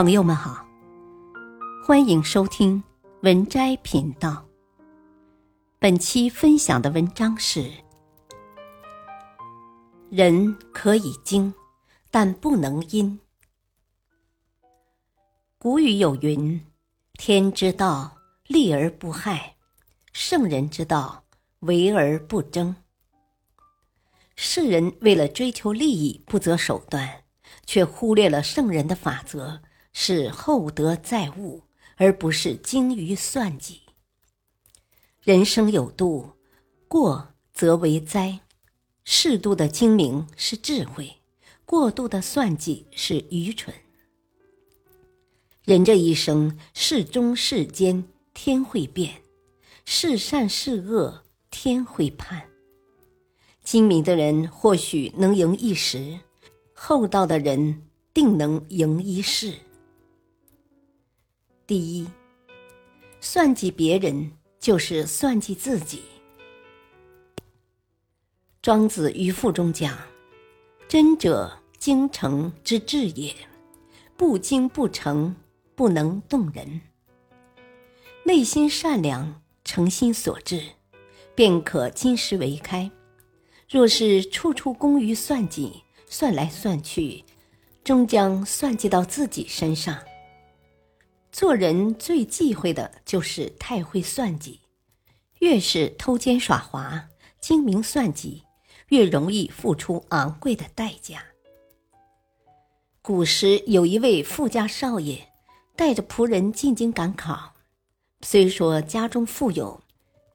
朋友们好，欢迎收听文摘频道。本期分享的文章是：人可以精，但不能阴。古语有云：“天之道，利而不害；圣人之道，为而不争。”世人为了追求利益，不择手段。却忽略了圣人的法则是厚德载物，而不是精于算计。人生有度，过则为灾；适度的精明是智慧，过度的算计是愚蠢。人这一生，是忠是奸，天会变；是善是恶，天会判。精明的人或许能赢一时。厚道的人定能赢一世。第一，算计别人就是算计自己。庄子渔父中讲：“真者精诚之至也，不精不诚，不能动人。内心善良，诚心所至，便可金石为开。若是处处功于算计。”算来算去，终将算计到自己身上。做人最忌讳的就是太会算计，越是偷奸耍滑、精明算计，越容易付出昂贵的代价。古时有一位富家少爷，带着仆人进京赶考，虽说家中富有，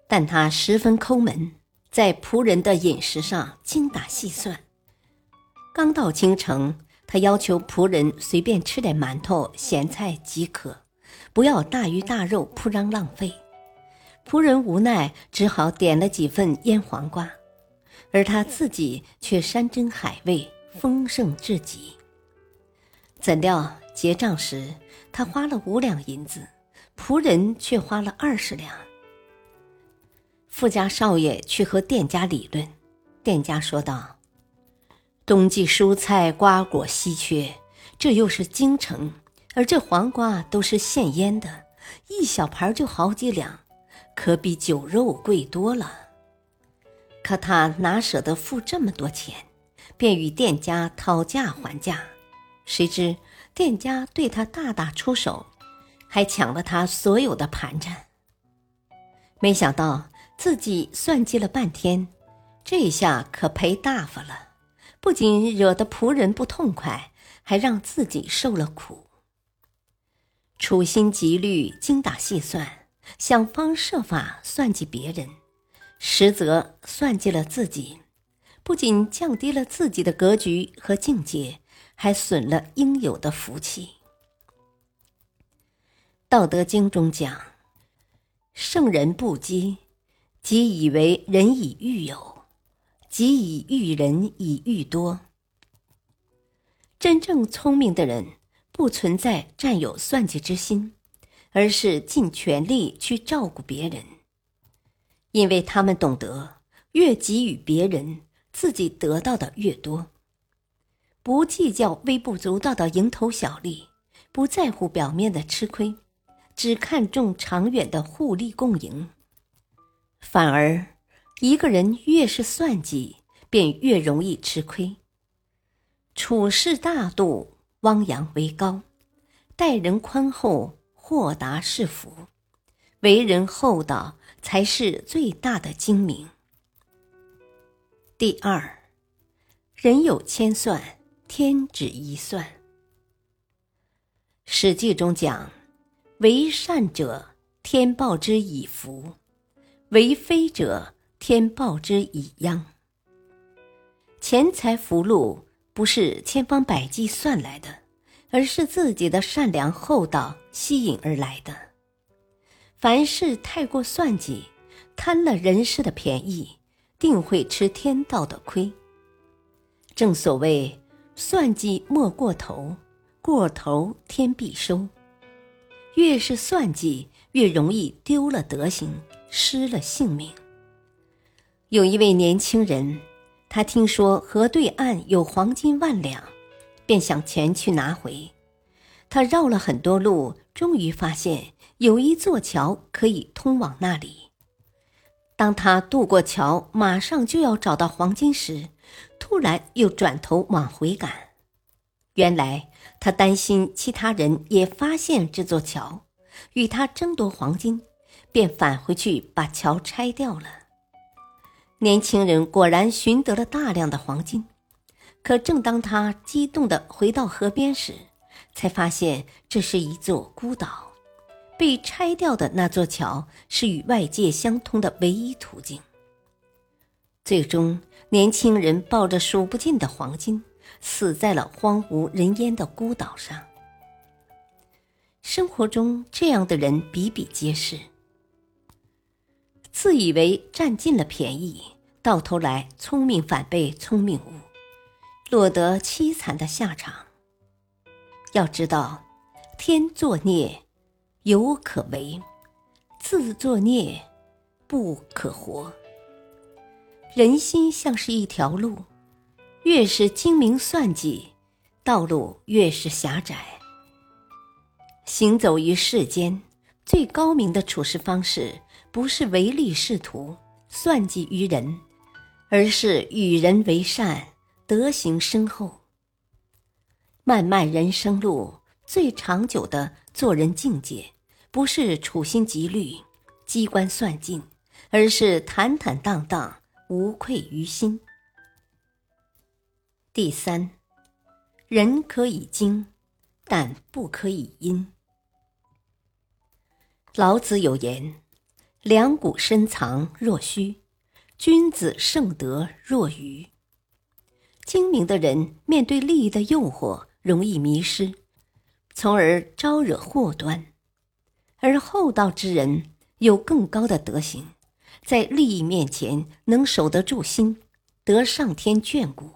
但他十分抠门，在仆人的饮食上精打细算。刚到京城，他要求仆人随便吃点馒头、咸菜即可，不要大鱼大肉铺张浪费。仆人无奈，只好点了几份腌黄瓜，而他自己却山珍海味丰盛至极。怎料结账时，他花了五两银子，仆人却花了二十两。富家少爷去和店家理论，店家说道。冬季蔬菜瓜果稀缺，这又是京城，而这黄瓜都是现腌的，一小盘就好几两，可比酒肉贵多了。可他哪舍得付这么多钱，便与店家讨价还价。谁知店家对他大打出手，还抢了他所有的盘缠。没想到自己算计了半天，这下可赔大发了。不仅惹得仆人不痛快，还让自己受了苦。处心积虑、精打细算，想方设法算计别人，实则算计了自己，不仅降低了自己的格局和境界，还损了应有的福气。《道德经》中讲：“圣人不积，即以为人以欲有。”即以欲人以欲多。真正聪明的人不存在占有算计之心，而是尽全力去照顾别人，因为他们懂得越给予别人，自己得到的越多。不计较微不足道的蝇头小利，不在乎表面的吃亏，只看重长远的互利共赢，反而。一个人越是算计，便越容易吃亏。处事大度，汪洋为高；待人宽厚，豁达是福。为人厚道，才是最大的精明。第二，人有千算，天只一算。《史记》中讲：“为善者，天报之以福；为非者，”天报之以殃。钱财福禄不是千方百计算来的，而是自己的善良厚道吸引而来的。凡事太过算计，贪了人世的便宜，定会吃天道的亏。正所谓算计莫过头，过头天必收。越是算计，越容易丢了德行，失了性命。有一位年轻人，他听说河对岸有黄金万两，便想前去拿回。他绕了很多路，终于发现有一座桥可以通往那里。当他渡过桥，马上就要找到黄金时，突然又转头往回赶。原来他担心其他人也发现这座桥，与他争夺黄金，便返回去把桥拆掉了。年轻人果然寻得了大量的黄金，可正当他激动地回到河边时，才发现这是一座孤岛。被拆掉的那座桥是与外界相通的唯一途径。最终，年轻人抱着数不尽的黄金，死在了荒无人烟的孤岛上。生活中这样的人比比皆是，自以为占尽了便宜，到头来聪明反被聪明误，落得凄惨的下场。要知道，天作孽。犹可为，自作孽，不可活。人心像是一条路，越是精明算计，道路越是狭窄。行走于世间，最高明的处事方式，不是唯利是图、算计于人，而是与人为善，德行深厚。漫漫人生路，最长久的做人境界。不是处心积虑、机关算尽，而是坦坦荡荡、无愧于心。第三，人可以精，但不可以阴。老子有言：“两股深藏若虚，君子盛德若愚。”精明的人面对利益的诱惑，容易迷失，从而招惹祸端。而厚道之人有更高的德行，在利益面前能守得住心，得上天眷顾。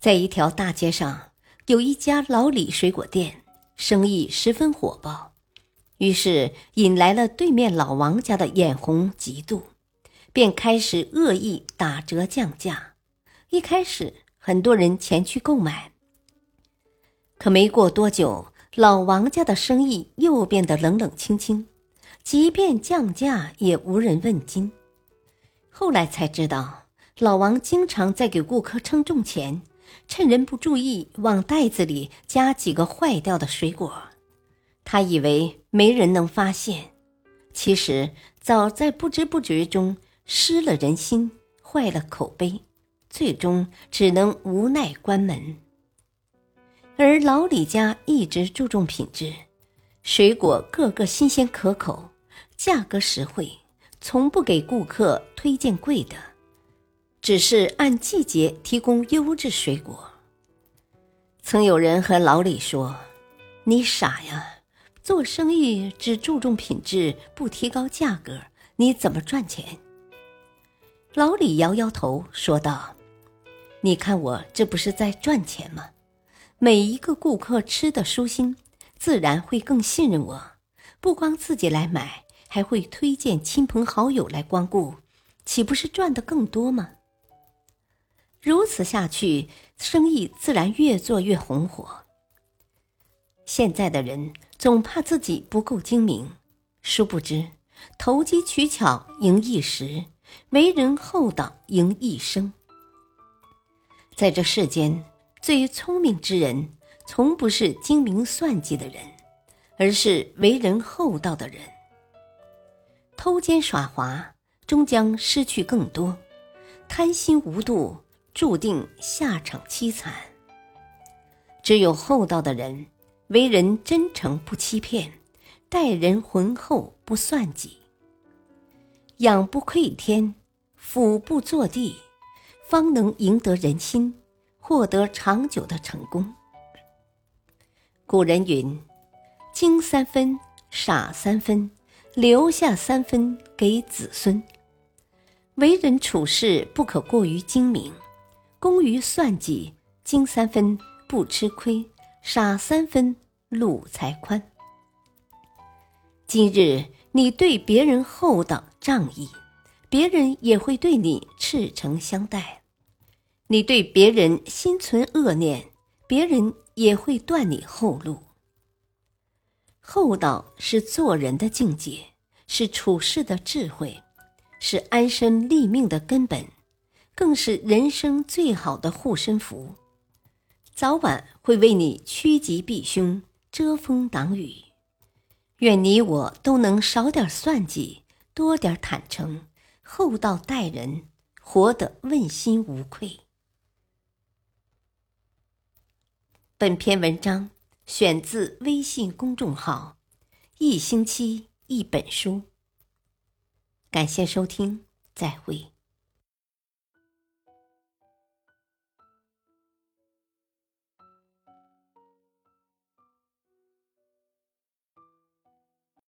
在一条大街上，有一家老李水果店，生意十分火爆，于是引来了对面老王家的眼红嫉妒，便开始恶意打折降价。一开始，很多人前去购买，可没过多久。老王家的生意又变得冷冷清清，即便降价也无人问津。后来才知道，老王经常在给顾客称重前，趁人不注意往袋子里加几个坏掉的水果。他以为没人能发现，其实早在不知不觉中失了人心，坏了口碑，最终只能无奈关门。而老李家一直注重品质，水果个个新鲜可口，价格实惠，从不给顾客推荐贵的，只是按季节提供优质水果。曾有人和老李说：“你傻呀，做生意只注重品质，不提高价格，你怎么赚钱？”老李摇摇头说道：“你看我这不是在赚钱吗？”每一个顾客吃的舒心，自然会更信任我。不光自己来买，还会推荐亲朋好友来光顾，岂不是赚的更多吗？如此下去，生意自然越做越红火。现在的人总怕自己不够精明，殊不知投机取巧赢一时，为人厚道赢一生。在这世间。最聪明之人，从不是精明算计的人，而是为人厚道的人。偷奸耍滑，终将失去更多；贪心无度，注定下场凄惨。只有厚道的人，为人真诚不欺骗，待人浑厚不算计，仰不愧天，俯不作地，方能赢得人心。获得长久的成功。古人云：“精三分，傻三分，留下三分给子孙。”为人处事不可过于精明，工于算计，精三分不吃亏，傻三分路才宽。今日你对别人厚道仗义，别人也会对你赤诚相待。你对别人心存恶念，别人也会断你后路。厚道是做人的境界，是处事的智慧，是安身立命的根本，更是人生最好的护身符，早晚会为你趋吉避凶、遮风挡雨。愿你我都能少点算计，多点坦诚，厚道待人，活得问心无愧。本篇文章选自微信公众号“一星期一本书”。感谢收听，再会。